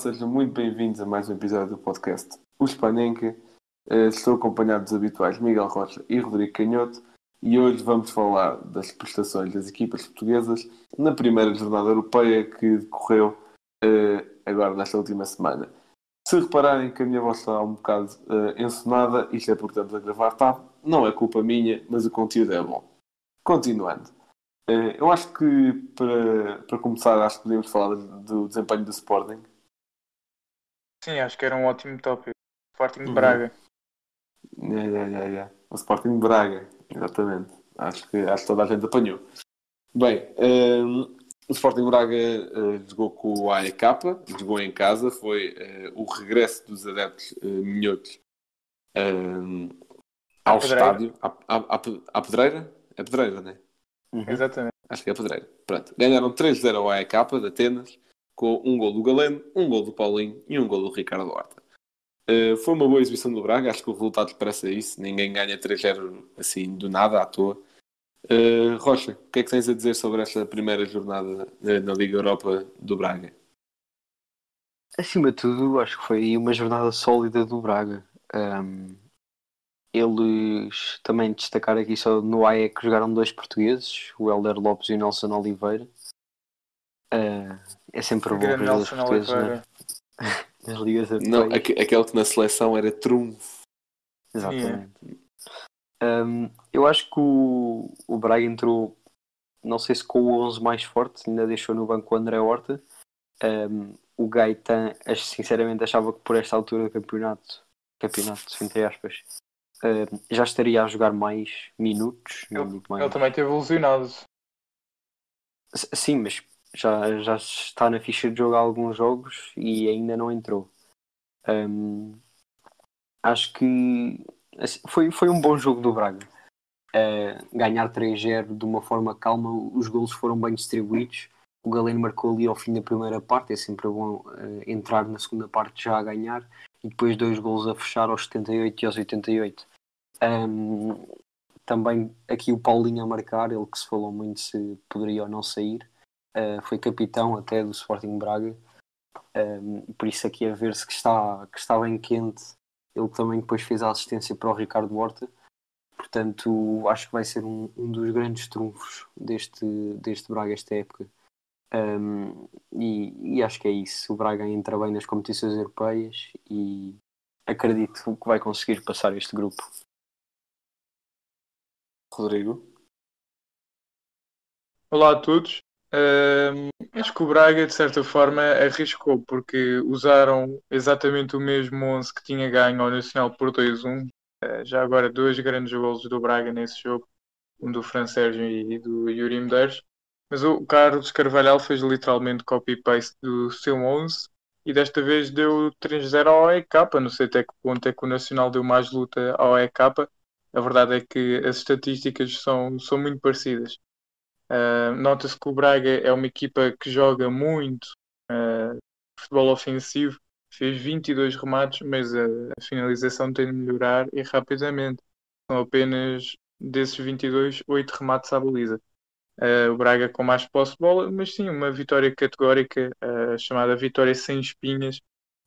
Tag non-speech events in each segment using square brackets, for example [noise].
sejam muito bem-vindos a mais um episódio do podcast O Espanenca. Eh, Estou acompanhado dos habituais Miguel Rocha e Rodrigo Canhoto e hoje vamos falar das prestações das equipas portuguesas na primeira jornada europeia que decorreu eh, agora nesta última semana. Se repararem que a minha voz está um bocado eh, ensonada, isto é porque estamos a gravar tarde, não é culpa minha, mas o conteúdo é bom. Continuando. Eu acho que para, para começar, acho que podíamos falar do desempenho do Sporting. Sim, acho que era um ótimo tópico. Sporting de Uhum. Braga. Yeah, yeah, yeah, yeah. O Sporting de Braga, exatamente. Acho que, acho que toda a gente apanhou. Bem, ehm, o Sporting Braga eh, jogou com o AEK, jogou em casa, foi eh, o regresso dos adeptos uh, minhotos ehm, ao estádio. À, à, à, Pe- à Pedreira? É Pedreira, não é? Exatamente. Acho que é Pedreira. Pronto. Ganharam 3-0 ao AEK de Atenas, com um gol do Galeno, um gol do Paulinho e um gol do Ricardo Horta. Uh, foi uma boa exibição do Braga, acho que o resultado parece isso. Ninguém ganha 3-0 assim do nada, à toa. Uh, Rocha, o que é que tens a dizer sobre esta primeira jornada uh, na Liga Europa do Braga? Acima de tudo, acho que foi uma jornada sólida do Braga. Ahm, eles também destacar aqui só no AE que jogaram dois portugueses, o Helder Lopes e o Nelson Oliveira. Ah, é sempre bom Grande os portugueses na- [laughs] nas ligas Não, aque- aquele que na seleção era trunfo. Exatamente. Ahm, eu acho que o, o Braga entrou, não sei se com o 11 mais forte, ainda deixou no banco o André Horta. Ahm, o Gaetan, sinceramente, achava que por esta altura do campeonato, campeonato, entre aspas, ahm, já estaria a jogar mais minutos. Ele, mais. ele também teve ilusionado. S- Sim, mas já, já está na ficha de jogo há alguns jogos e ainda não entrou. Hum, acho que assim, foi, foi um bom jogo do Braga. Uh, ganhar 3-0 de uma forma calma, os golos foram bem distribuídos. O Galeno marcou ali ao fim da primeira parte, é sempre bom uh, entrar na segunda parte já a ganhar e depois dois golos a fechar aos 78 e aos 88. Hum, também aqui o Paulinho a marcar, ele que se falou muito se poderia ou não sair. Uh, foi capitão até do Sporting Braga, Um, por isso aqui a ver-se que está, que está bem quente. Ele também depois fez a assistência para o Ricardo Horta, portanto acho que vai ser um, um dos grandes trunfos deste, deste Braga esta época. Um, e, e acho que é isso. O Braga entra bem nas competições europeias e acredito que vai conseguir passar este grupo. Rodrigo? Olá a todos. Ahm, acho que o Braga, de certa forma, arriscou, porque usaram exatamente o mesmo 11 que tinha ganho ao Nacional por 2-1. Ah, já agora, dois grandes golos do Braga nesse jogo, um do Fran Sérgio e do Yuri Medeiros. Mas o Carlos Carvalhal fez literalmente copy-paste do seu 11 e desta vez deu 3-0 ao EK. Não sei até que ponto é que o Nacional deu mais luta ao EK. A verdade é que as estatísticas são, são muito parecidas. Uh, Nota-se que o Braga é uma equipa que joga muito uh, futebol ofensivo, fez 22 remates, mas a, a finalização tem de melhorar e rapidamente. São apenas desses 22, 8 remates à baliza. Uh, o Braga com mais posse de bola, mas sim, uma vitória categórica, uh, chamada vitória sem espinhas,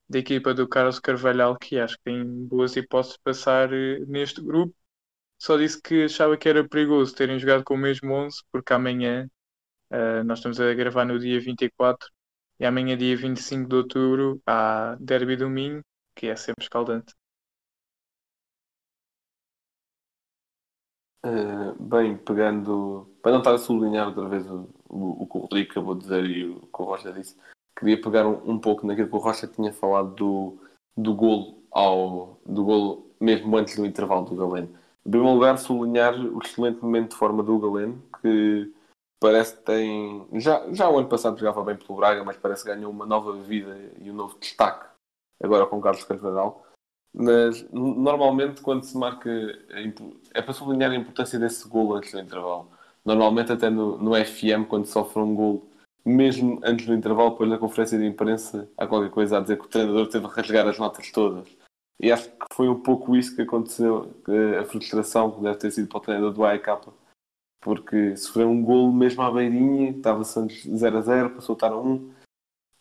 da equipa do Carlos Carvalhal, que acho que tem boas hipóteses de passar uh, neste grupo só disse que achava que era perigoso terem jogado com o mesmo 11, porque amanhã uh, nós estamos a gravar no dia 24 e amanhã, dia 25 de outubro, há Derby do Minho, que é sempre escaldante. Uh, bem, pegando. Para não estar a sublinhar outra vez o, o, o que o Rodrigo acabou de dizer e o que o Rocha disse, queria pegar um, um pouco naquilo que o Rocha tinha falado do, do golo ao. do golo mesmo antes do intervalo do Galeno. Em primeiro lugar, sublinhar o excelente momento de forma do Galeno, que parece que tem. Já, já o ano passado jogava bem pelo Braga, mas parece que ganhou uma nova vida e um novo destaque agora com Carlos Carvalhal. Mas normalmente quando se marca a é para sublinhar a importância desse gol antes do intervalo. Normalmente até no, no FM quando sofre um gol, mesmo antes do intervalo, depois na conferência de imprensa há qualquer coisa a dizer que o treinador teve que rasgar as notas todas. E acho que foi um pouco isso que aconteceu, a frustração que deve ter sido para o treinador do AEK, porque sofreu um gol mesmo à beirinha, estava-se antes 0 a 0, passou a estar a 1,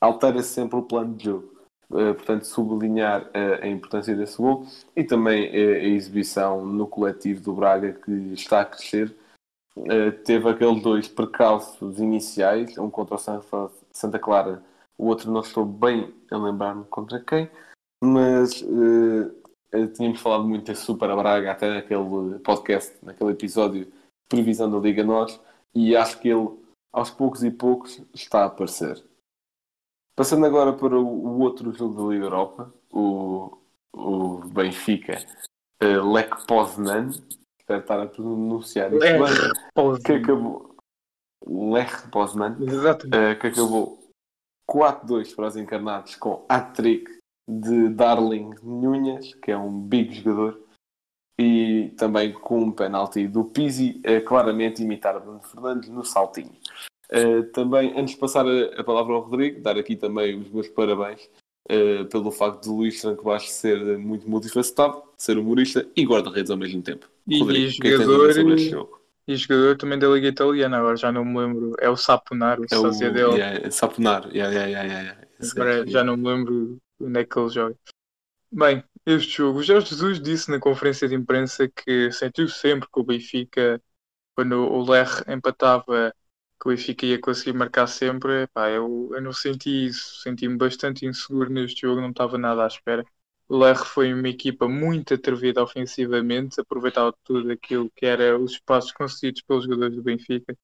altera-se sempre o plano de jogo. Eh, portanto, sublinhar eh, a importância desse gol e também eh, a exibição no coletivo do Braga que está a crescer. Teve aqueles dois percalços iniciais, um contra o Santa Clara, o outro não estou bem a lembrar-me contra quem, mas eh, tínhamos falado muito desse Super Braga até naquele podcast, naquele episódio de previsão da Liga Nós, e acho que ele, aos poucos e poucos, está a aparecer. Passando agora para o, outro jogo da Liga Europa, o, o Benfica eh, Lech Poznan, espero estar a pronunciar isto bem, Poznan. que acabou Lech Poznan, eh, que acabou 4-2 para os encarnados com hat-trick de Darling Nunhas, que é um big jogador, e também com um penalti do Pizzi, eh, claramente imitar Bruno Fernandes no saltinho. Eh, também, antes de passar a, a palavra ao Rodrigo, dar aqui também os meus parabéns eh, pelo facto de Luís Franco Baixo ser muito multifacetado, ser humorista e guarda-redes ao mesmo tempo. E- Rodrigo, e é a jogador- jogo? E jogador também da Liga Italiana, agora já não me lembro. É o Saponar, o É o yeah, Saponar. Yeah, yeah, yeah, yeah, yeah. Gajo. já não me lembro onde é que ele joga. Bem, este jogo, o Jorge Jesus disse na conferência de imprensa que sentiu sempre que o Benfica, quando o Ler empatava, que o Benfica ia conseguir marcar sempre. Eu, eu não senti isso, senti-me bastante inseguro neste jogo, não estava nada à espera. O Ler foi uma equipa muito atrevida ofensivamente, aproveitava tudo aquilo que era os espaços concedidos pelos jogadores do Benfica.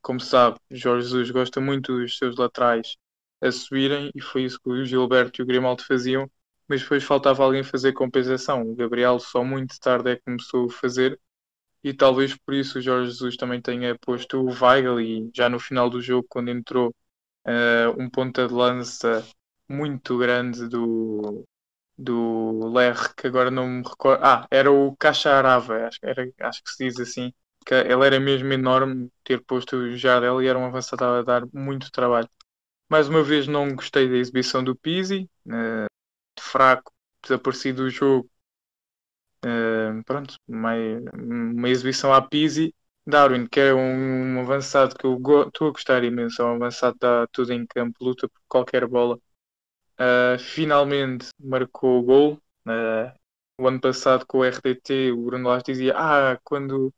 Como sabe, Jorge Jesus gosta muito dos seus laterais a subirem e foi isso que o Gilberto e o Grimaldo faziam, mas depois faltava alguém fazer compensação. O Gabriel só muito tarde é que começou a fazer e talvez por isso o Jorge Jesus também tenha posto o Weigl e já no final do jogo, quando entrou eh, um ponta de lança muito grande do, do Ler, que agora não me recordo. Ah, era o Cacharava, acho, era, acho que se diz assim. Que ele era mesmo enorme, ter posto o Jardel e era um avançado a dar muito trabalho. Mais uma vez não gostei da exibição do Pizzi, eh, fraco, desaparecido do jogo. Eh, pronto, uma, uma exibição à Pizzi. Darwin, que é um, um avançado que eu estou a gostar imenso, é um avançado que dá tudo em campo, luta por qualquer bola. Eh, finalmente marcou o gol. Eh, o ano passado com o RDT, o Bruno Lage dizia: Ah, quando,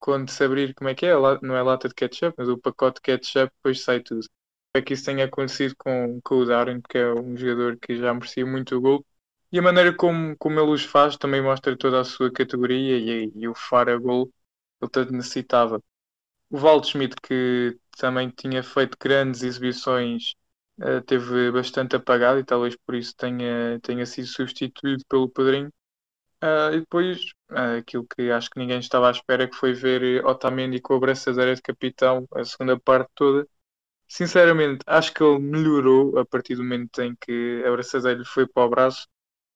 quando se abrir, como é que é? Não é lata de ketchup, mas o pacote de ketchup, depois sai tudo é que isso tenha acontecido com, com o Darwin, que é um jogador que já merecia muito o gol. E a maneira como, como ele os faz também mostra toda a sua categoria e, e o faro gol ele tanto necessitava. O Waldschmidt, que também tinha feito grandes exibições, eh, teve bastante apagado e talvez por isso tenha, tenha sido substituído pelo Pedrinho. Ah, e depois, ah, aquilo que acho que ninguém estava à espera, que foi ver Otamendi com a braçadeira de capitão a segunda parte toda. Sinceramente, acho que ele melhorou a partir do momento em que a braçadeira lhe foi para o braço.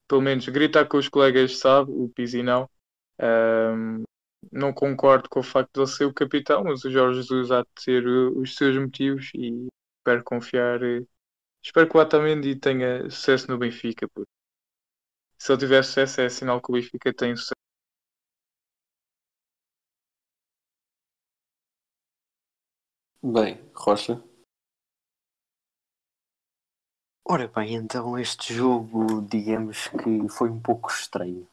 Pelo menos gritar com os colegas sabe, o Pizzi não. Ahm, não concordo com o facto de ele ser o capitão, mas o Jorge Jesus há de ter uh, os seus motivos e espero confiar. uh, Espero que o Otamendi tenha sucesso no Benfica, porque se ele tiver sucesso é sinal que o Benfica tem sucesso. Bem, Rocha. Ora bem, então este jogo, digamos que foi um pouco estranho.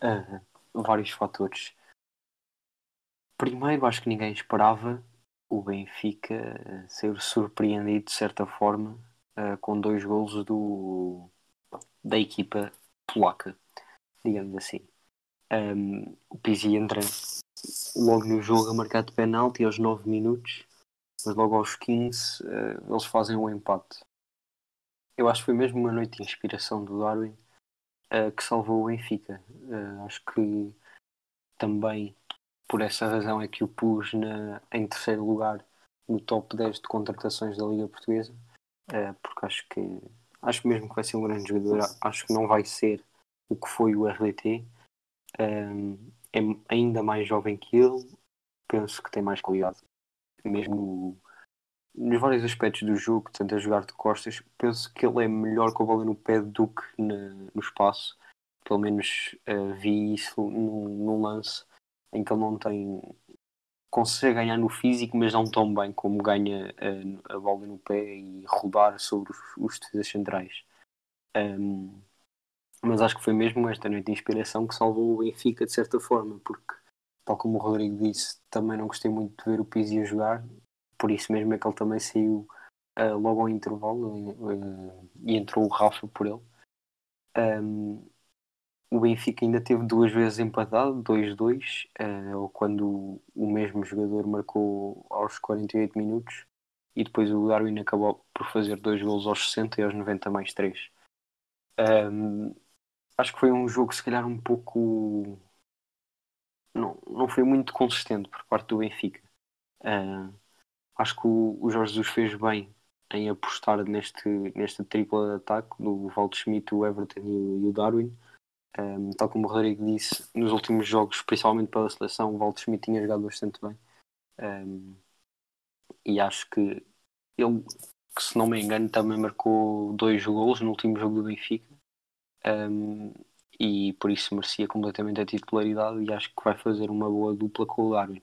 Ah, vários fatores. Primeiro, acho que ninguém esperava o Benfica ser surpreendido de certa forma ah, com dois golos do, da equipa polaca, digamos assim. Ahm, o Pizzi entra logo no jogo a marcar de penalti aos 9 minutos, mas logo aos 15 eh, eles fazem o empate. Eu acho que foi mesmo uma noite de inspiração do Darwin eh, que salvou o Benfica. Eh, acho que também por essa razão é que o pus na, em terceiro lugar no top 10 de contratações da Liga Portuguesa, eh, porque acho que acho mesmo que vai ser um grande jogador. Acho que não vai ser o que foi o RDT. Um, é ainda mais jovem que ele, penso que tem mais qualidade. Mesmo nos vários aspectos do jogo, tanto a jogar de costas, penso que ele é melhor com a bola no pé do que na- no espaço. Pelo menos uh, vi isso num, num lance em que ele não tem. consegue ganhar no físico, mas não tão bem como ganha uh, a bola no pé e rodar sobre os, os defesas centrais. Um, mas acho que foi mesmo esta noite de inspiração que salvou o Benfica de certa forma, porque, tal como o Rodrigo disse, também não gostei muito de ver o Pizzi a jogar, por isso mesmo é que ele também saiu uh, logo ao intervalo uh, e entrou o Rafa por ele. Um, o Benfica ainda teve duas vezes empatado, 2-2, uh, ou quando o mesmo jogador marcou aos 48 minutos, e depois o Darwin acabou por fazer dois golos aos 60 e aos 90 mais 3. Um, acho que foi um jogo se calhar um pouco não, não foi muito consistente por parte do Benfica uh, acho que o, Jorge Jesus fez bem em apostar neste, nesta tripla de ataque do Valdo Schmidt, o Everton e o, e o Darwin. Um, tal como o Rodrigo disse nos últimos jogos, principalmente pela seleção o Valdo Schmidt tinha jogado bastante bem. Um, e acho que ele que se não me engano também marcou dois gols no último jogo do Benfica. Um, e por isso merecia completamente a titularidade e acho que vai fazer uma boa dupla com o Darwin.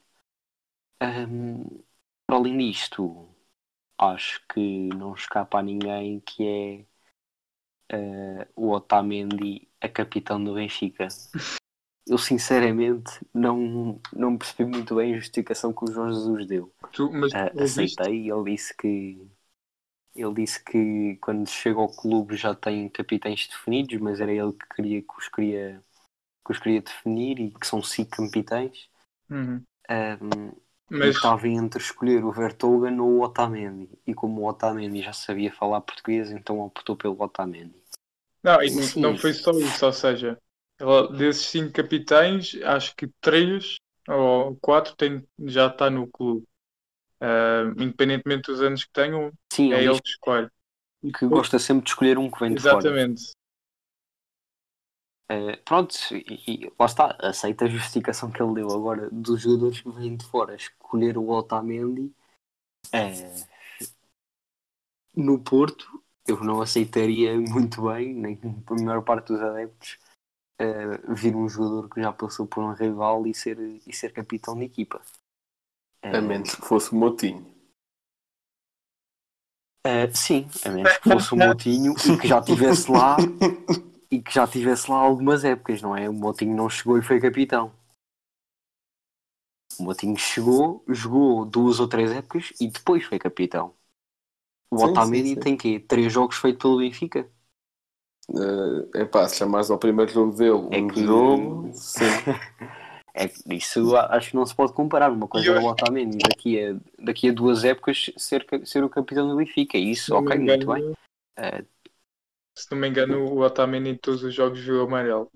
Um, para além disto, acho que não escapa a ninguém que é uh, o Otamendi a capitão do Benfica. Eu sinceramente não, não percebi muito bem a justificação que o Jorge Jesus deu. Tu, uh, aceitei, ele disse que ele disse que quando chega ao clube já tem capitães definidos, mas era ele que queria que os queria, que os queria definir e que são cinco capitães. Uhum. Um, mas... Estava entre escolher o Vertogen ou o Otamendi. E como o Otamendi já sabia falar português, então optou pelo Otamendi. Não, e não foi só isso, ou seja, desses cinco capitães, acho que três ou quatro tem, já está no clube. Uh, independentemente dos anos que tenham, Sim, é ele que escolhe. Que gosta sempre de escolher um que vem de fora. Exatamente. Uh, pronto, e, e, lá está, aceita a justificação que ele deu agora dos jogadores que vêm de fora. Escolher o Otamendi uh, no Porto, eu não aceitaria [laughs] muito bem, nem a maior parte dos adeptos, uh, vir um jogador que já passou por um rival e ser, e ser capitão de equipa. A menos que fosse o Motinho. Uh, sim, a menos que fosse o Motinho e que já estivesse lá [laughs] e que já tivesse lá algumas épocas, não é? O Motinho não chegou e foi capitão. O Motinho chegou, jogou duas ou três épocas e depois foi capitão. O Sim, Otamendi sim, sim. tem quê? Três jogos feitos pelo Benfica? é pá, se chamares ao primeiro jogo dele É um que- jogo, sim. [laughs] É que isso acho que não se pode comparar. Uma coisa é o Otamendi daqui a, daqui a duas épocas ser, ser o capitão do Benfica. Isso, ok, me muito engano, bem. Eh, Se não me engano, o Otamendi em todos os jogos viu amarelo.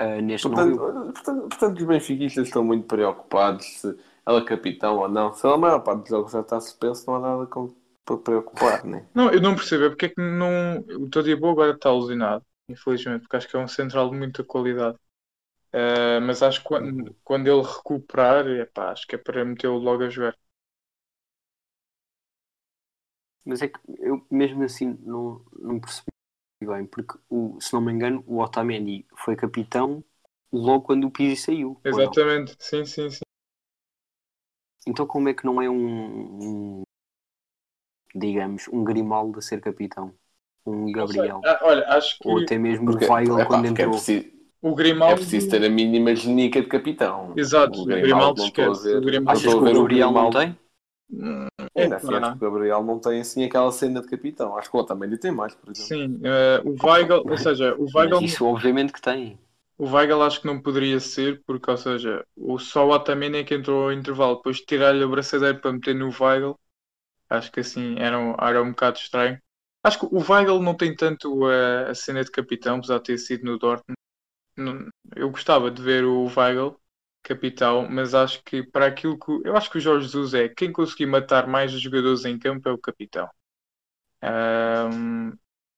Eh, neste. Portanto, portanto, portanto, os benfiquistas estão muito preocupados se ela é capitão ou não. Se a maior parte dos jogos já está suspenso, não há nada com, para preocupar, né? Não, eu não percebo, é porque é que não. O Todibo agora está alucinado, infelizmente, porque acho que é um central de muita qualidade. Eh, mas acho que quando, quando ele recuperar, epá, acho que é para metê-lo logo a jogar. Mas é que eu mesmo assim não, não percebi bem, porque o, se não me engano, o Otamendi foi capitão logo quando o Pizzi saiu. Exatamente, sim, sim, sim. Então como é que não é um, um, digamos, um Grimaldo a ser capitão? Um Gabriel? Ah, olha, acho que Ou até mesmo Porque, o Weigl epá, quando é, entrou. preciso, o é Grimaldo. preciso ter a mínima genica de capitão. Exato, o Grimaldo estou a esquece. ver- O Grimaldo- Achas que o Gabriel não Grimaldo. Tem? Ainda assim, acho que o Gabriel não tem assim aquela cena de capitão. Acho que o Otamendi tem mais, por exemplo. Sim, eh, o Weigl, ou seja, o Weigl, Mas isso obviamente que tem. o Weigl acho que não poderia ser, porque, ou seja, o só o Otamendi é que entrou ao intervalo, depois de tirar-lhe a braçadeira para meter no Weigl, acho que assim era um, era um bocado estranho. Acho que o Weigl não tem tanto a, a cena de capitão, apesar de ter sido no Dortmund. Não- eu gostava de ver o Weigl capitão, mas acho que para aquilo que eu acho que o Jorge Jesus é quem conseguir matar mais os jogadores em campo é o capitão. Ahm,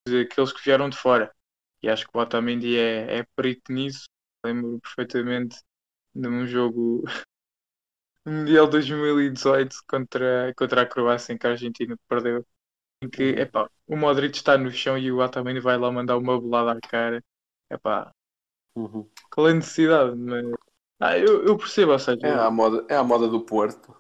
aqueles que vieram de fora. E acho que o Otamendi é, é perito nisso. Lembro perfeitamente de um jogo [laughs] Mundial 2018 contra, contra a Croácia em que a Argentina perdeu. Em que, epá, o Modric está no chão e o Otamendi vai lá mandar uma bolada à cara. Epá, Uhum. qual é a necessidade? Mas, ah, eu, eu percebo, ou seja, É a moda, é a moda do Porto.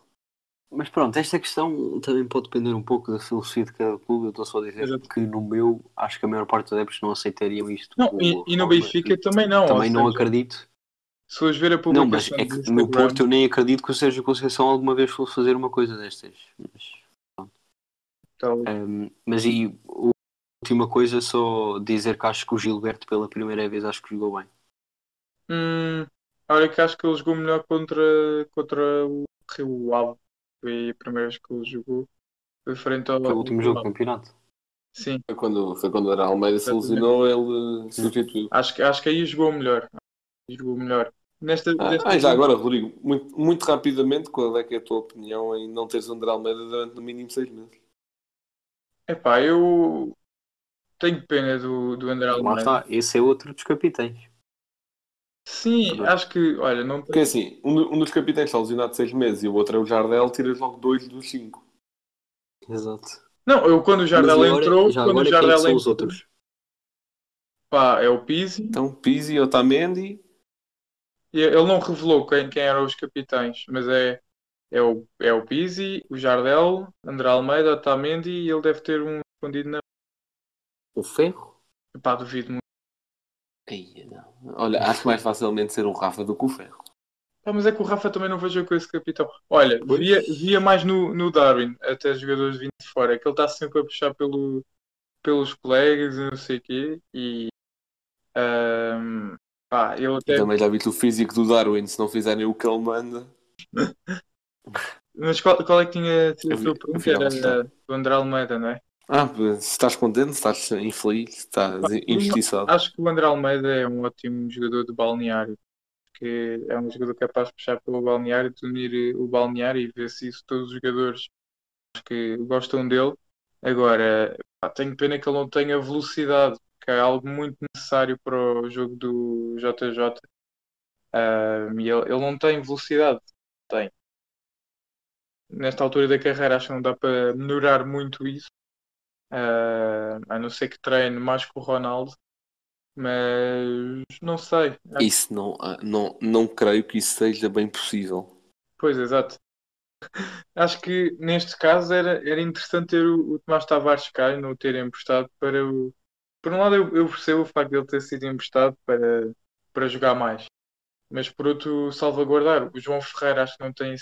Mas pronto, esta questão também pode depender um pouco da filosofia de cada clube. Eu estou só a dizer Exato. que no meu, acho que a maior parte dos adeptos não aceitariam isto. não, como e, e no. Benfica também não. Também não seja, acredito. Se fores ver a Não, mas publicação é que no Instagram- Porto eu nem acredito que o Sérgio Conceição alguma vez fosse fazer uma coisa destas. Mas, Então, Ahm, mas e a última coisa, só dizer que acho que o Gilberto pela primeira vez acho que jogou bem. Hum, olha que acho que ele jogou melhor contra, contra o Rio Ave. Foi a primeira vez que ele jogou. Foi frente ao. Foi o último jogo do campeonato. Sim, Foi quando, foi quando era Almeida se lesionou, ele substituiu. acho, que- acho que aí jogou melhor. Jogou melhor. Nesta, Ah, nesta- ah, já agora, Rodrigo, muito, muito rapidamente, qual é que é a tua opinião em não teres o André Almeida durante no mínimo seis meses? Epá, eu tenho pena do, do André Lá Almeida. está, esse é outro dos capitães. Sim, acho que, olha, não Porque assim, um, do- um dos capitães está lesionado seis meses e o outro é o Jardel, tiras logo dois dos cinco. Exato. Não, eu quando o Jardel Mas agora- entrou, já quando agora o quem é que Jardel são os entrou, outros? pá, é o Pizzi. Então, Pizzi, Otamendi, E Ele não revelou quem, quem eram os capitães, mas é, é, o, é o Pizzi, o Jardel, André Almeida, Otamendi e ele deve ter um escondido na. O Ferro? Pá, duvido não. Olha, acho mais facilmente ser um Rafa do que o Ferro. Pá, mas é que o Rafa também não vejo com esse capitão. Olha, via, via mais no, no Darwin, até jogadores vindo de fora, que ele está sempre a puxar pelo, pelos colegas e não sei o quê. E. ahm, pá, ele até. Também já viste o físico do Darwin, se não fizerem o que ele manda. [laughs] Mas qual, qual é que tinha sido a Eu vi- tua eu pergunta? vi ela Era do André Almeida, não é? Ah, se estás contente, se estás infeliz, se estás injustiçado. Acho que o André Almeida é um ótimo jogador de balneário. Que é um jogador capaz de puxar pelo balneário, de unir eh, o balneário e ver se isso todos os jogadores que gostam dele. Agora, pá, tenho pena que ele não tenha velocidade, que é algo muito necessário para o jogo do JJ. Ah, e ele, ele não tem velocidade. Tem. Nesta altura da carreira, acho que não dá para melhorar muito isso. Ah, a não ser que treine mais que o Ronaldo. Mas não sei. Isso não, ah, não, não creio que isso seja bem possível. Pois, exato. [laughs] Acho que neste caso era, era interessante ter o, o Tomás Tavares cá e não o ter emprestado para o. Por um lado, eu, eu percebo o facto de ele ter sido emprestado para, para jogar mais, mas por outro, salvaguardar. O João Ferreira acho que não tem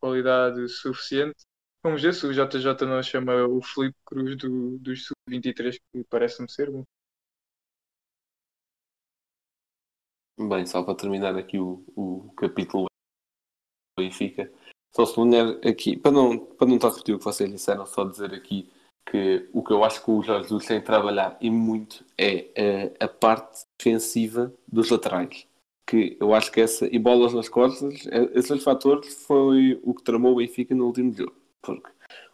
qualidade suficiente. Vamos ver se o JJ não chama o Felipe Cruz do, dos Sub-23, que parece-me ser bom. Bem, só para terminar aqui o, o capítulo Benfica, só sublinhar aqui, para não, para não estar a repetir o que vocês disseram, só dizer aqui que o que eu acho que o Jorge Jesus tem de trabalhar e muito é eh, a parte defensiva dos laterais. Que eu acho que essa, e bolas nas costas, eh, esses fatores foi o que tramou o Benfica no último jogo. Porque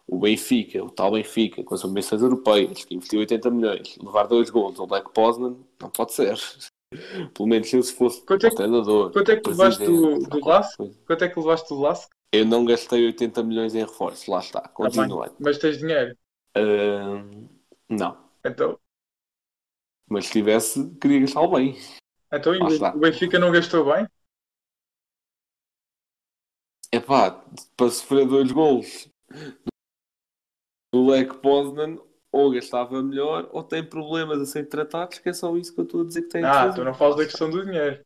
o Benfica, o tal Benfica, com as ambições europeias, que investiu 80 milhões, levar dois gols ao Black Poznan, não pode ser. [laughs] Pelo menos se eu se fosse Quanto é o que- treinador. quanto é que levaste do- do coisa. Quanto é que levaste do Lask? Eu não gastei 80 milhões em reforços, lá está, Tá bem, continuando. Mas tens dinheiro. Ahm, não, Então, mas se tivesse, queria gastar bem. então o Benfica não gastou bem? É pá, para sofrer dois gols do Lech Poznan, ou gastava melhor, ou tem problemas a ser tratados, que é só isso que eu estou a dizer que tem Ah, tu não falas da questão do dinheiro.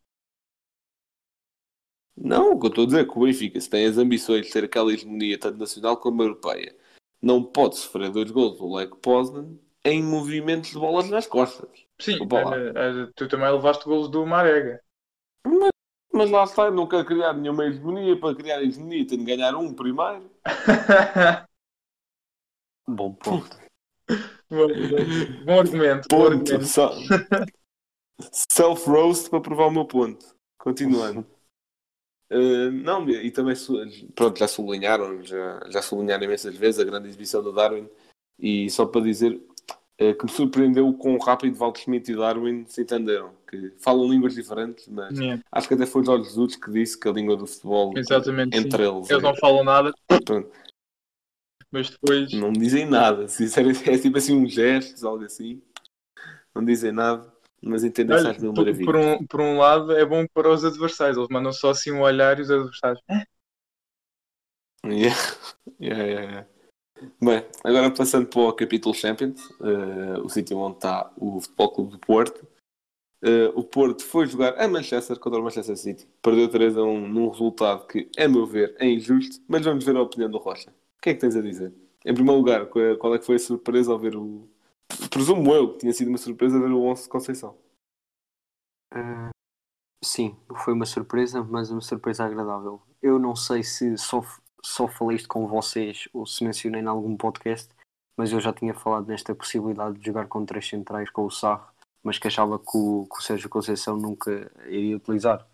Não, o que eu estou a dizer é que o Benfica, se tem as ambições de ter aquela hegemonia tanto nacional como europeia, não pode sofrer dois gols do Lech Poznan em movimentos de bolas nas costas. Sim, eh, eh, tu também levaste golos do Marega. Mas lá está, não quero criar nenhuma hegemonia. Para criar hegemonia tenho de ganhar um primeiro. [laughs] Bom ponto. bom, bom argumento. Bom Ponto. Self-roast para provar o meu ponto. Continuando. Uh, [laughs] não, e também pronto, já sublinharam, já, já sublinharam imensas vezes a grande exibição do Darwin. E só para dizer, que me surpreendeu o quão rápido Walter Schmidt e Darwin se entenderam. Que falam línguas diferentes, mas Yeah, acho que até foi Jorge Jesus que disse que a língua do futebol exatamente. entre sim. eles. Eles é- não falam nada, pronto, mas depois. não dizem nada. Se isso é, tipo assim um gesto, algo assim. Não dizem nada, mas entendem-se Olha, mil maravilhas. por um, por um lado é bom para os adversários, eles mandam só assim um olhar e os adversários. "Ah, [laughs] Yeah. Yeah, yeah, yeah. Bem, agora passando para o capítulo Champions, eh, o sítio onde está o Futebol Clube do Porto. Eh, o Porto foi jogar a Manchester contra o Manchester City. Perdeu 3 a 1 num resultado que, a meu ver, é injusto, mas vamos ver a opinião do Rocha. O que é que tens a dizer? Em primeiro lugar, qual é- é que foi a surpresa ao ver o. Presumo eu que tinha sido uma surpresa ver o 11 de Conceição. Ah, sim, foi uma surpresa, mas uma surpresa agradável. Eu não sei se só, só falei isto com vocês ou se mencionei em algum podcast, mas eu já tinha falado nesta possibilidade de jogar com três centrais com o Sarro, mas que achava que o, que o Sérgio Conceição nunca iria utilizar.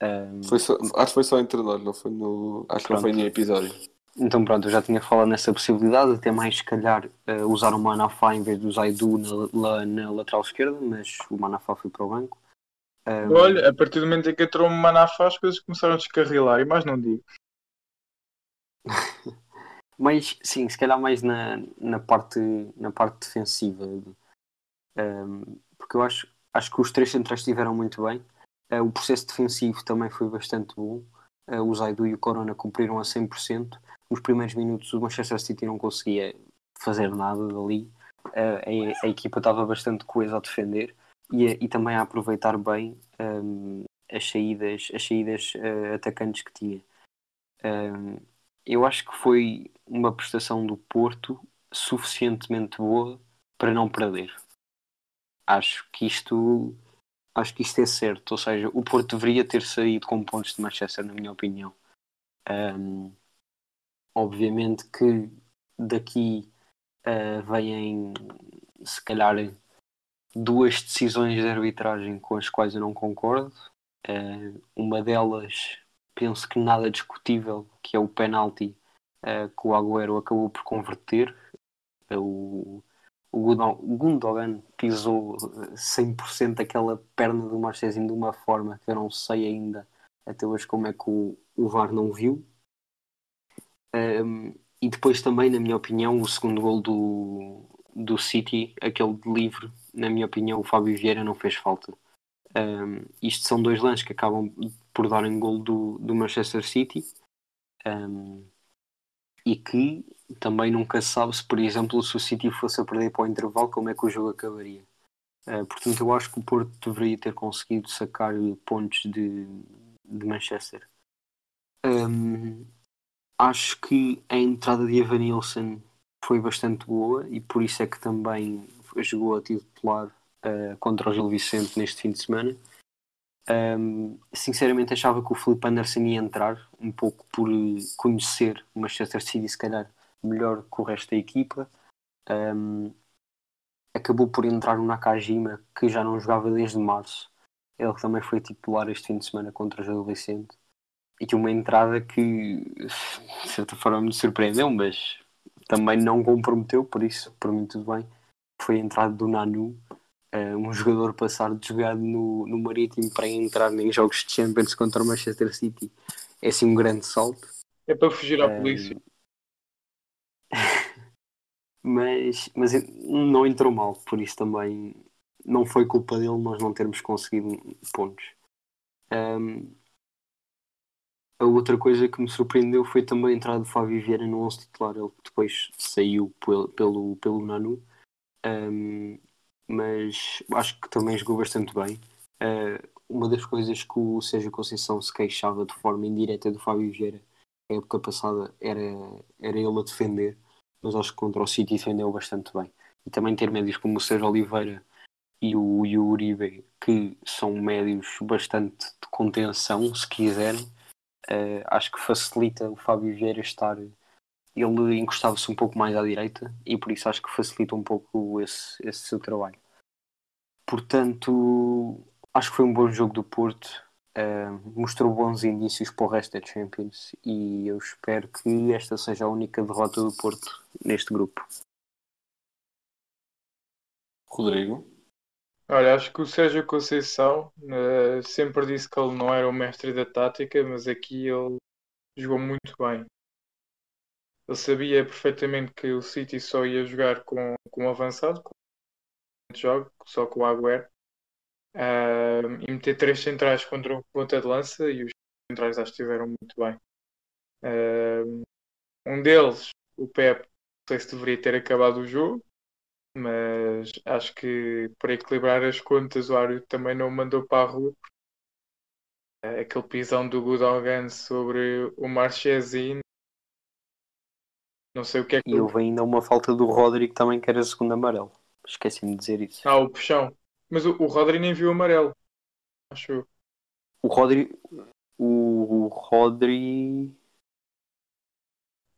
Ah, Foi só- acho que foi só entre nós, não foi no. Acho que não foi Pronto. no episódio. Então pronto, eu já tinha falado nessa possibilidade, até mais se calhar eh, usar o Manafá em vez do Zaidu na, lá na lateral esquerda, mas o Manafá foi para o banco. Ah, Olha, a partir do momento em que entrou o Manafá, as coisas começaram a descarrilar, e mais não digo. [laughs] Mas sim, se calhar mais na, na, parte, na parte defensiva. Um, porque eu acho, acho que os três centrais estiveram muito bem. Uh, o processo defensivo também foi bastante bom. Uh, o Zaidu e o Corona cumpriram a 100%. Nos primeiros minutos o Manchester City não conseguia fazer nada dali. Uh, a, a equipa estava bastante coesa a defender e, a- e também a aproveitar bem um, as saídas, as saídas uh, atacantes que tinha. Um, eu acho que foi uma prestação do Porto suficientemente boa para não perder. Acho que isto acho que isto é certo, ou seja, o Porto deveria ter saído com pontos de Manchester, na minha opinião. Um, obviamente que daqui uh, vêm se calhar duas decisões de arbitragem com as quais eu não concordo. Uh, uma delas penso que nada discutível, que é o penalti uh, que o Agüero acabou por converter. O, o Gundogan- pisou 100% aquela perna do Marchezinho de uma forma que eu não sei ainda até hoje como é que o, o VAR não viu. Um, e depois também, na minha opinião, o segundo gol do, do City, aquele de livre, na minha opinião, o Fábio Vieira não fez falta. Um, isto são dois lances que acabam por dar em gol do, do Manchester City um, e que também nunca sabe se, por exemplo, se o City fosse a perder para o intervalo, como é que o jogo acabaria. Uh, portanto, eu acho que o Porto deveria ter conseguido sacar pontos de, de Manchester. Um, acho que a entrada de Evan Nilsson foi bastante boa e por isso é que também jogou a titular uh, contra o Gil Vicente neste fim de semana. Um, sinceramente achava que o Felipe Anderson ia entrar um pouco por eh, conhecer o Manchester City se calhar melhor que o resto da equipa. Um, acabou por entrar o Nakajima que já não jogava desde março. Ele também foi titular este fim de semana contra o Gil Vicente. E uma entrada que de certa forma me surpreendeu, mas também não comprometeu, por isso, por mim tudo bem. Foi a entrada do Nanu, uh, um jogador passar de jogar no, no Marítimo para entrar em jogos de Champions contra o Manchester City. É assim um grande salto. É para fugir à Um, polícia. [laughs] mas, mas não entrou mal, por isso também não foi culpa dele nós não termos conseguido pontos. Um, a outra coisa que me surpreendeu foi também a entrada do Fábio Vieira no 11 titular, ele depois saiu pelo, pelo, pelo Nanu, um, mas acho que também jogou bastante bem. Uh, uma das coisas que o Sérgio Conceição se queixava de forma indireta do Fábio Vieira na época passada era, era ele a defender, mas acho que contra o City defendeu bastante bem. E também ter médios como o Sérgio Oliveira e o, e o Uribe, que são médios bastante de contenção, se quiserem, uh, acho que facilita o Fábio Vieira estar. Ele encostava-se um pouco mais à direita e por isso acho que facilita um pouco esse, esse seu trabalho. Portanto, acho que foi um bom jogo do Porto. Uh, mostrou bons indícios para o resto da Champions e eu espero que esta seja a única derrota do Porto neste grupo. Rodrigo? Olha, acho que o Sérgio Conceição eh, sempre disse que ele não era o mestre da tática, mas aqui ele jogou muito bem. Ele sabia perfeitamente que o City só ia jogar com, com um avançado, com um jogo, só com o Agüero, Ah, e meter três centrais contra o ponta de lança e os centrais acho que estiveram muito bem. Ah, um deles, o Pep, não sei se deveria ter acabado o jogo, mas acho que para equilibrar as contas o árbitro também não mandou para a rua. Aquele pisão do Gudogan sobre o Marchesino. Não sei o que é que. E houve ainda uma falta do Rodrigo também, que era segundo amarelo. Esqueci-me de dizer isso. Ah, o puxão. Mas o, o Rodri nem viu o amarelo. Acho eu. O Rodri. O Rodri.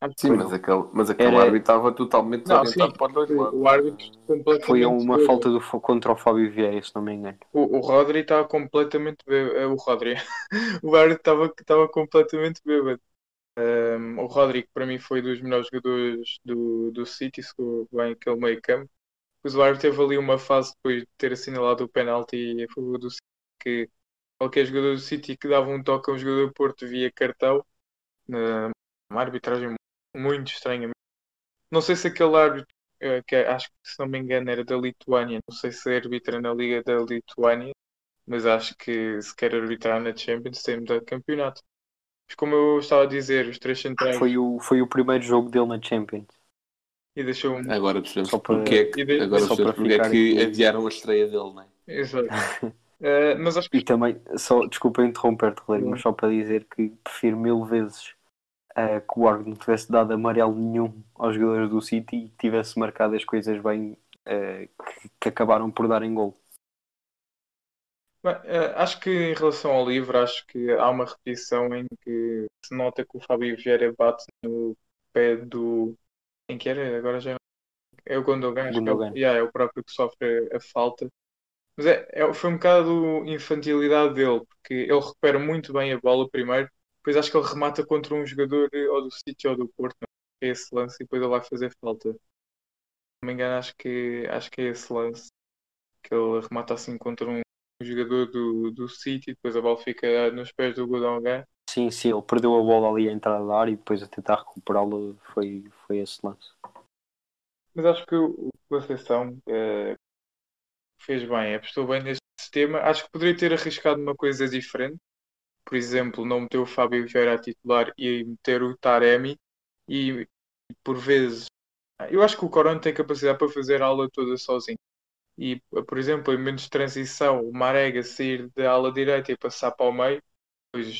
Acho que Sim, mas aquele, mas aquele Era- árbitro estava totalmente Não, orientado sim. para os dois lados. O árbitro completamente. Foi uma falta do, contra o Fábio Vieira, se não me engano. O, o Rodri estava completamente bêbado. O Rodri. [laughs] o árbitro estava estava completamente bêbado. Um, o Rodri, que para mim foi dos melhores jogadores do, do City, segurou bem aquele meio campo. O árbitro teve ali uma fase depois de ter assinalado o penalti a favor do City, que qualquer jogador do City que dava um toque a um jogador do Porto via cartão. Uma arbitragem muito estranha. Não sei se aquele árbitro, eh, que é- acho que se não me engano era da Lituânia, não sei se é arbitra na Liga da Lituânia, mas acho que se quer arbitrar na Champions tem mudado de campeonato. Mas como eu estava a dizer, os três centrais Foi o, foi o primeiro jogo dele na Champions. e deixou um. Agora percebemos Só para- porque é que, de- agora só percebemos para porque é que adiaram a estreia dele, não é? Exato. [laughs] Eh, mas acho que E também, só, desculpa interromper-te, Rodrigo, mas só para dizer que prefiro mil vezes eh, que o árbitro não tivesse dado amarelo nenhum aos jogadores do City e tivesse marcado as coisas bem eh, que, que acabaram por dar em gol. Bem, eh, acho que em relação ao livro, acho que há uma repetição em que se nota que o Fábio Vieira bate no pé do. Em que era? Agora já é o Gundogan, acho que é yeah, é o próprio que sofre a falta. Mas é, é- foi um bocado infantilidade dele, porque ele recupera muito bem a bola primeiro, depois acho que ele remata contra um jogador eh, ou do City ou do Porto, não é? É esse lance e depois ele vai fazer falta. Se não me engano, acho que, acho que é esse lance que ele remata assim contra um um jogador do, do City, depois a bola fica nos pés do Gundogan. Sim, sim, ele perdeu a bola ali à entrada da área e depois a tentar recuperá-la foi, foi esse lance. Mas acho que o Conceição eh, fez bem, apostou bem neste sistema. Acho que poderia ter arriscado uma coisa diferente. Por exemplo, não meter o Fábio Vieira a titular e meter o Taremi. E por vezes, eu acho que o Corona tem capacidade para fazer a aula toda sozinho. E, por exemplo, em momentos de transição, o Marega sair da ala direita e passar para o meio, dois,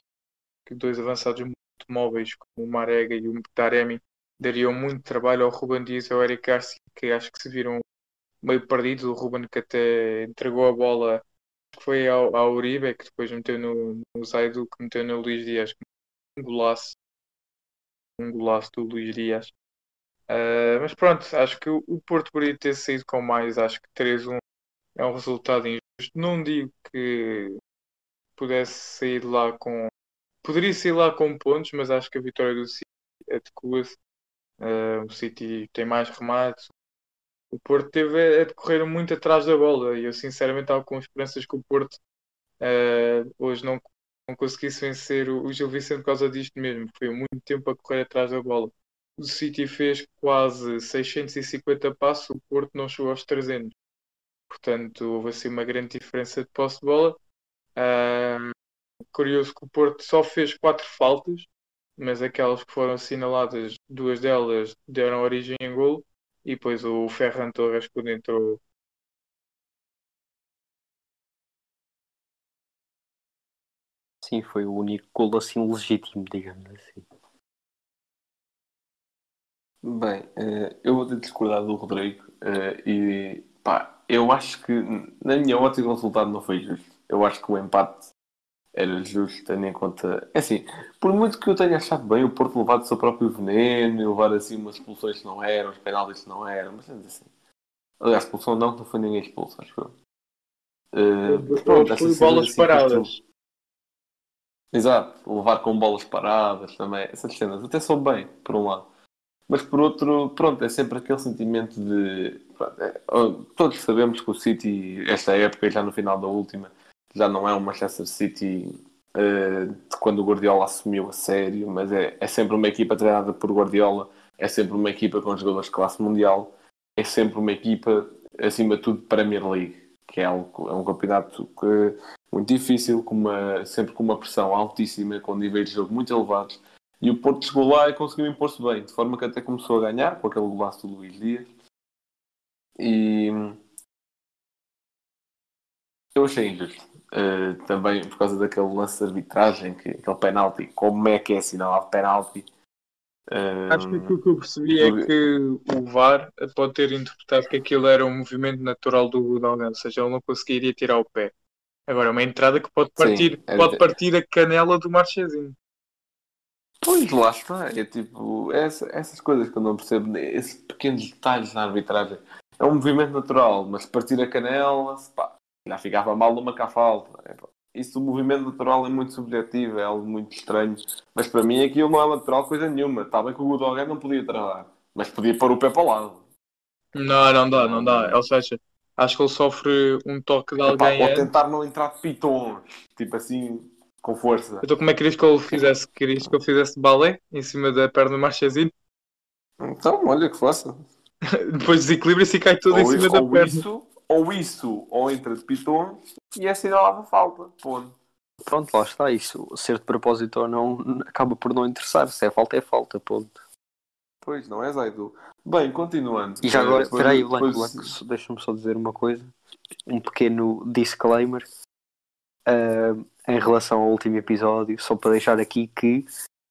dois avançados muito móveis, como o Marega e o Taremi, dariam muito trabalho ao Ruben Dias e ao Eric Garcia, que acho que se viram meio perdidos. O Ruben que até entregou a bola, que foi ao, ao Uribe, que depois meteu no, no Zaidu, que meteu no Luís Dias. Um golaço. Um golaço do Luís Dias. Ah, mas pronto, acho que o Porto poderia ter saído com mais. Acho que 3-1 é um resultado injusto. Não digo que pudesse sair lá com. Poderia sair lá com pontos, mas acho que a vitória do City adequa-se. Ah, o City tem mais remates. O Porto teve a decorrer muito atrás da bola e eu sinceramente estava com esperanças que o Porto ah, hoje não, não conseguisse vencer o Gil Vicente por causa disto mesmo. Foi muito tempo a correr atrás da bola. O City fez quase 650 passos, o Porto não chegou aos 300. Portanto, houve assim uma grande diferença de posse de bola. Curioso que o Porto só fez quatro faltas, mas aquelas que foram assinaladas, duas delas deram origem em golo. E depois o Ferran Torres, quando entrou, Sim, foi o único gol assim legítimo, digamos assim. Bem, eh, eu vou ter de discordar do Rodrigo eh, e pá, eu acho que na minha ótica o resultado não foi justo. Eu acho que o empate era justo, tendo em conta. É assim, por muito que eu tenha achado bem o Porto levar do seu próprio veneno levar assim umas expulsões que não eram, os penaltis que não eram, mas assim. Aliás, expulsão não, que não foi ninguém expulso, acho eu. Eh, pronto, cena bolas assim que paradas. Exato, levar com bolas paradas também, essas cenas até são bem, por um lado. Mas por outro, pronto, é sempre aquele sentimento de. pronto, é, todos sabemos que o City, esta época, já no final da última, já não é um Manchester City eh, de quando o Guardiola assumiu a sério, mas é, é sempre uma equipa treinada por Guardiola, é sempre uma equipa com jogadores de classe mundial, é sempre uma equipa, acima de tudo, Premier League, que é, algo, é um campeonato que, muito difícil, com uma, sempre com uma pressão altíssima, com níveis de jogo muito elevados. E o Porto chegou lá e conseguiu impor-se bem, de forma que até começou a ganhar, com aquele golaço do Luís Dias. E eu achei injusto. Uh, também por causa daquele lance de arbitragem, que, aquele penalti, como é que é assinalado penalti. Uh, Acho que aquilo que eu percebi é que o VAR pode ter interpretado que aquilo era um movimento natural do Gundogan, ou seja, ele não conseguiria tirar o pé. Agora, é uma entrada que pode partir, Sim, é- pode partir a canela do Marchezinho. Pois lá está, é tipo, essa- essas coisas que eu não percebo, esses pequenos detalhes na arbitragem. É um movimento natural, mas partir a canela, se pá, já ficava mal numa cá falta. É, pá. Isso do movimento natural é muito subjetivo, é algo muito estranho. Mas para mim aquilo não é natural coisa nenhuma. Está bem que o Gudogan não podia travar, mas podia pôr o pé para o lado. Não, não dá, não dá. Ou seja, acho que ele sofre um toque de Epá, alguém ou tentar não entrar de pitons, tipo assim, com força. Então como é que querias que ele fizesse? Querias que ele fizesse balé em cima da perna do Marchezinho? Então, olha que faça. [laughs] Depois desequilibra-se e cai tudo em Ou, cima isso, da ou perna. isso, ou isso, ou entra de pitons e é assinalava falta. Ponto. Pronto, lá está. Isso, ser de propósito ou não, acaba por não interessar. Se é falta, é falta. Ponto. Pois, não é, Zaidu? Bem, continuando. E já agora, Eh, espera aí, Blanco, depois- deixa-me só dizer uma coisa. Um pequeno disclaimer. ah, em relação ao último episódio, só para deixar aqui que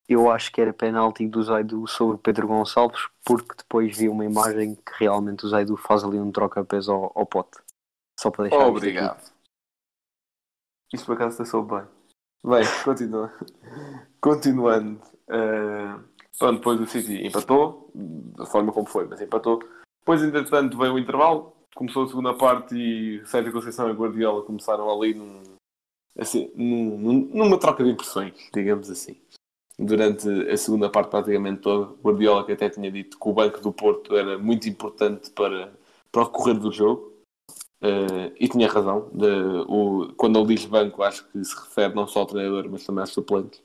eu acho que era penalti do Zaidu sobre Pedro Gonçalves, porque depois vi uma imagem que realmente o Zaidu faz ali um troca-pés ao, ao pote. Só para deixar isto aqui. Obrigado. Isto por acaso passou bem. Bem, [laughs] continua. continuando. pronto, depois o City empatou, da forma como foi, mas empatou. Depois, entretanto, veio o intervalo, começou a segunda parte e Sérgio Conceição e Guardiola começaram ali num, assim, num- num- numa troca de impressões, digamos assim. Durante a segunda parte, praticamente toda, Guardiola que até tinha dito que o banco do Porto era muito importante para, para o correr do jogo. Eh, e tinha razão. De, o, quando ele diz banco, acho que se refere não só ao treinador, mas também aos suplentes.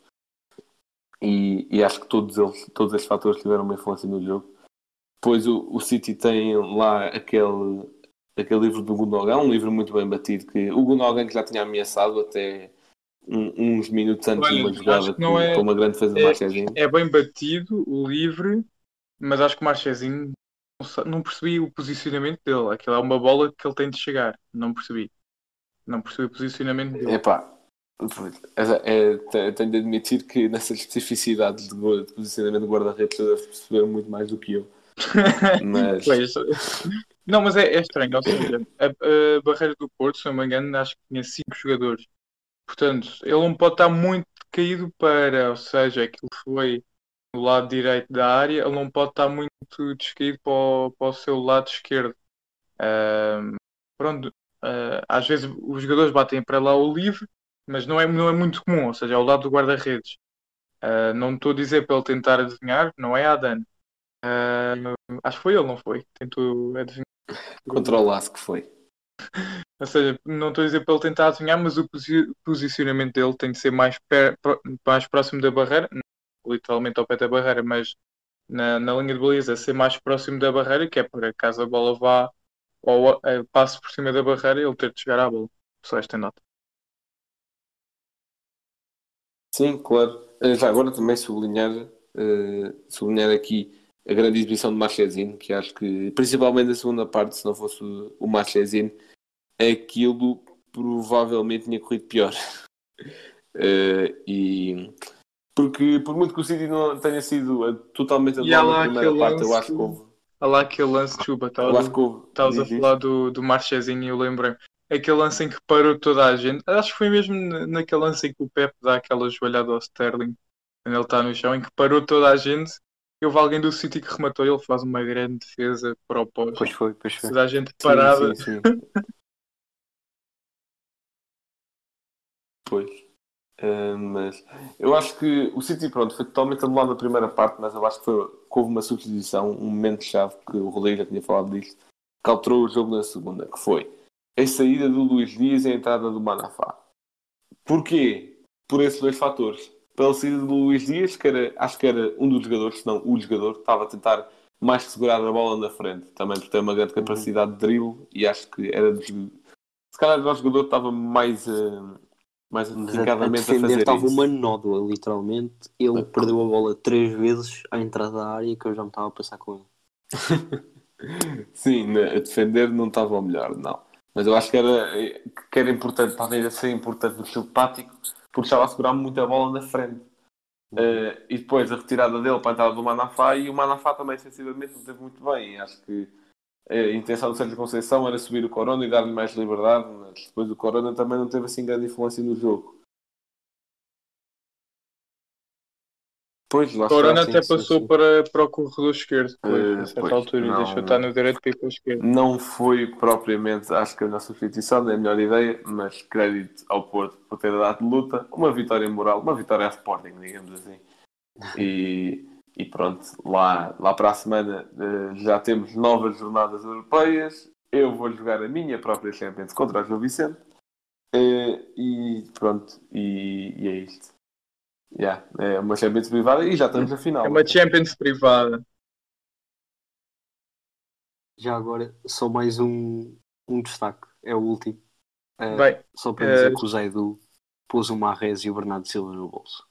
E, e acho que todos eles, todos estes fatores tiveram uma influência no jogo. Depois o, o City tem lá aquele, aquele livro do Gundogan, um livro muito bem batido, que o Gundogan que já tinha ameaçado até um- uns minutos antes Olha, de uma jogada não com- é- uma grande defesa de é- Marchezinho. É bem batido, o livre, mas acho que o Marchezinho não percebi o posicionamento dele. Aquilo é uma bola que ele tem de chegar. Não percebi. Não percebi o posicionamento dele. Epá, é, é, te- tenho de admitir que nessas especificidades de, de posicionamento de guarda-redes eu devo perceber muito mais do que eu. [laughs] Mas Pois. Não, mas é, é estranho. Ou seja, a, a barreira do Porto, se não me engano, acho que tinha 5 jogadores. Portanto, ele não pode estar muito caído para, ou seja, aquilo foi no lado direito da área, ele não pode estar muito descaído para o, para o seu lado esquerdo. Ahm, pronto, ah, às vezes os jogadores batem para lá o livre, mas não é, não é muito comum, ou seja, ao lado do guarda-redes. Ah, não estou a dizer para ele tentar adivinhar, não é Adan. Ah, acho que foi ele, não foi? Tentou adivinhar. [laughs] contra o Laço que foi. Ou seja, não estou a dizer para ele tentar adivinhar, mas o posi- posicionamento dele tem de ser mais, mais próximo da barreira, literalmente ao pé da barreira, mas na, na linha de baliza, ser mais próximo da barreira, que é para caso a bola vá ou eh, passe por cima da barreira, ele ter de chegar à bola. Só esta nota. Sim, claro. Eh, Já agora também sublinhar, eh, sublinhar aqui a grande exibição de Marchezinho, que acho que, principalmente na segunda parte, se não fosse o- o Marchezinho, aquilo provavelmente tinha corrido pior. [laughs] Eh, e porque por muito que o City não tenha sido eh, totalmente lá na primeira parte, eu acho que houve. Há lá aquele lance, desculpa. Estavas a falar do, do Marchezinho e eu lembrei aquele lance em que parou toda a gente. Acho que foi mesmo na- naquele lance em que o Pep dá aquela joelhada ao Sterling, quando ele está no chão, em que parou toda a gente. Houve alguém do City que rematou e ele faz uma grande defesa para o pós. Pois foi, pois foi. Toda a gente Sim, parada. sim, sim. [laughs] pois. Uh, mas eu acho que o City pronto, foi totalmente anulado na primeira parte, mas eu acho que, foi, que houve uma substituição, um momento-chave que o Rodrigo já tinha falado disto, que alterou o jogo na segunda, que foi a saída do Luís Dias e a entrada do Manafá. Porquê? Por esses dois fatores. Pela saída do Luís Dias, que era, acho que era um dos jogadores, se não o jogador, que estava a tentar mais segurar a bola na frente, também por ter uma grande capacidade de drible e acho que era dos, se calhar o jogador que estava mais uh, mais Mas a, a a, defender fazer estava isso. uma nódoa, literalmente. Ele perdeu a bola três vezes à entrada da área que eu já me estava a passar com ele. [laughs] Sim, a defender não estava ao melhor, não. Mas eu acho que era, que era importante, talvez ser importante no estilo tático, porque estava a segurar muito a bola na frente. Uh, e depois a retirada dele para a entrada do Manafá e o Manafá também sensivelmente não teve muito bem. Acho que a intenção do Sérgio Conceição era subir o Corona e dar-lhe mais liberdade, mas depois o Corona também não teve assim grande influência no jogo. Pois, lá Corona está, até sim, passou sim. Para, para o corredor esquerdo, depois, Eh, a certa pois, altura, não, e deixou estar no direito para ir para o esquerdo. Não foi propriamente, acho que a nossa substituição é a melhor ideia, mas crédito ao Porto por ter dado luta, uma vitória moral, uma vitória a Sporting, digamos assim. E, e pronto, lá, lá para a semana eh, já temos novas jornadas europeias. Eu vou jogar a minha própria Champions contra o João Vicente. Eh, e pronto, e, e é isto. Yeah, é uma Champions privada e já estamos na final. É uma Champions privada. Já agora, só mais um, um destaque. É o último. Eh, Bem, só para dizer que o Zaidu pôs o Marrez e o Bernardo Silva no bolso.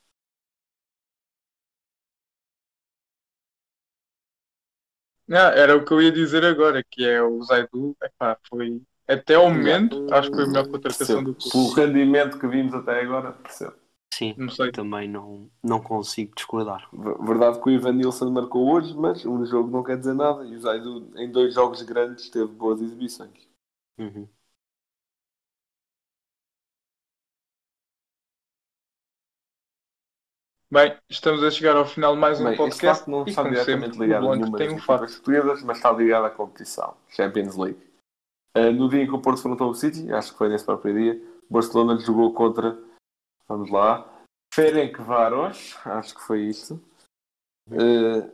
não, era o que eu ia dizer agora, que é o Zaidu, epá, foi até ao momento, acho que foi a melhor contratação do Pelo clube. rendimento que vimos até agora, percebo. Sim, Não sei. também não, não consigo discordar. Verdade que o Ivan Nilsson marcou hoje, mas um jogo não quer dizer nada. E o Zaidu, em dois jogos grandes, teve boas exibições. Uhum. Bem, estamos a chegar ao final de mais um Bem, podcast. não está diretamente ligado o a nenhuma tem um equipas portuguesas, mas está ligado à competição. Champions League. Uh, no dia em que o Porto enfrentou o City, acho que foi nesse próprio dia, o Barcelona jogou contra, vamos lá, Ferencváros, acho que foi isto. Uh,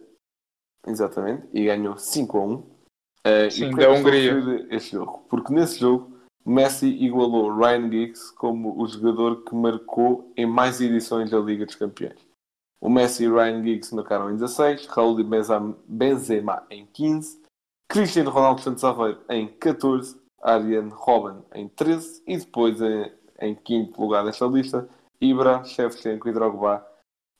exatamente, e ganhou 5 a 1. Uh, e Sim, porquê da Hungria. Este jogo? Porque nesse jogo, Messi igualou Ryan Giggs como o jogador que marcou em mais edições da Liga dos Campeões. O Messi e Ryan Giggs marcaram em 16, Raul e Benzema- em 15, Cristiano Ronaldo Santos Aveiro em 14, Ariane Robben em 13 e depois em, em quinto lugar nesta lista, Ibra, Shevchenko e Drogba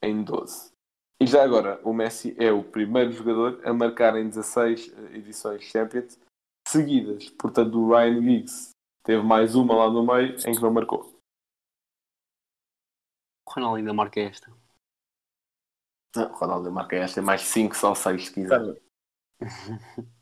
em 12. E já agora, o Messi é o primeiro jogador a marcar em 16 edições Champions seguidas. Portanto, o Ryan Giggs teve mais uma lá no meio em que não marcou. O Ronaldo ainda marca esta. Não, o Ronaldo marca esta, é mais 5 ou 6 se quiser. [laughs]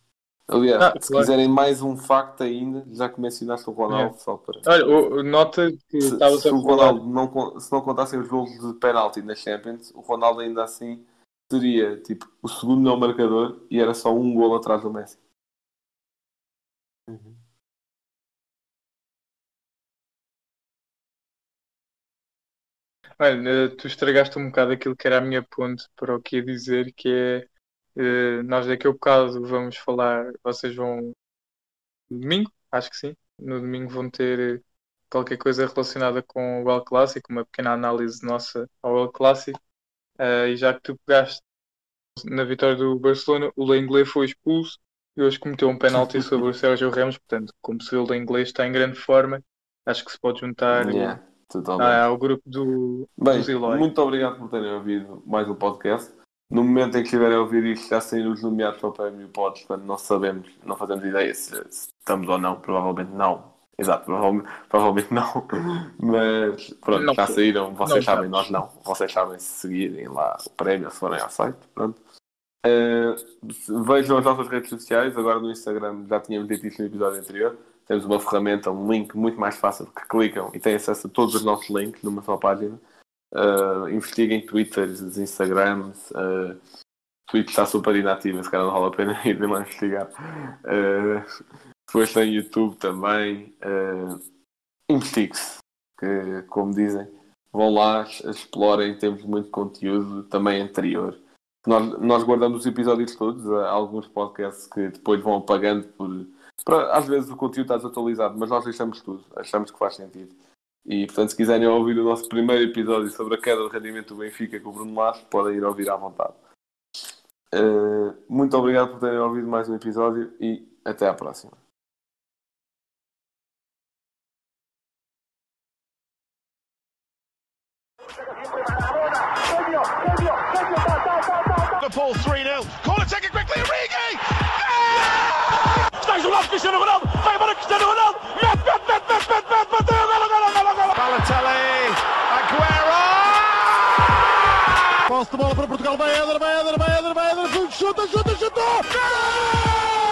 Aliás, Ah, se claro. quiserem mais um facto ainda, já que mencionaste o Ronaldo, só para. Olha, o- nota que Se, se a o. Ronaldo não, se não contassem os gols de penalti na Champions, o Ronaldo ainda assim seria tipo o segundo melhor marcador e era só um gol atrás do Messi. Uhum. Olha, tu estragaste um bocado aquilo que era a minha ponte para o que ia dizer, que é eh, nós daqui a bocado vamos falar, vocês vão no domingo, acho que sim, no domingo vão ter eh, qualquer coisa relacionada com o El Clássico, uma pequena análise nossa ao El Clássico, Eh, e já que tu pegaste na vitória do Barcelona, o Lenglet foi expulso. E hoje cometeu um penalti [laughs] sobre o Sérgio Ramos, portanto, como se o Lenglet está em grande forma, acho que se pode juntar Yeah, ah, ao grupo do, Bem, Eloy. muito obrigado por terem ouvido mais um podcast. No momento em que estiverem a ouvir isto, já saíram os nomeados para o Prémio Pods, portanto não sabemos, não fazemos ideia se, se estamos ou não, provavelmente não. Exato, provavelmente, provavelmente não. [laughs] Mas pronto, Não já saíram, vocês sabem, nós não. Vocês sabem se seguirem lá o prémio, se forem ao site, pronto. Eh, vejam as nossas redes sociais, agora no Instagram já tínhamos dito isto no episódio anterior. Temos uma ferramenta, um link muito mais fácil que clicam e têm acesso a todos os nossos links numa só página. Uh, investiguem Twitters, Instagrams, uh, Twitch está super inativa, se calhar não vale a pena [laughs] ir lá investigar. Uh, depois tem YouTube também. Uh, Investigue-se, que como dizem, Vão lá, explorem, temos muito conteúdo também anterior. Nós, nós guardamos os episódios todos, há alguns podcasts que depois vão apagando por. Às vezes o conteúdo está desatualizado, mas nós deixamos tudo, achamos que faz sentido. E portanto, se quiserem ouvir o nosso primeiro episódio sobre a queda de rendimento do Benfica com o Bruno Lage, podem ir ouvir à vontade. Uh, muito obrigado por terem ouvido mais um episódio e até à próxima. Liverpool 3 0. Corner taken quickly. Origi! Está isolado Cristiano Ronaldo. De bola para Portugal. Vai Éder, vai Éder, vai Éder, vai Éder. Chuta, chuta, chuta. Gol!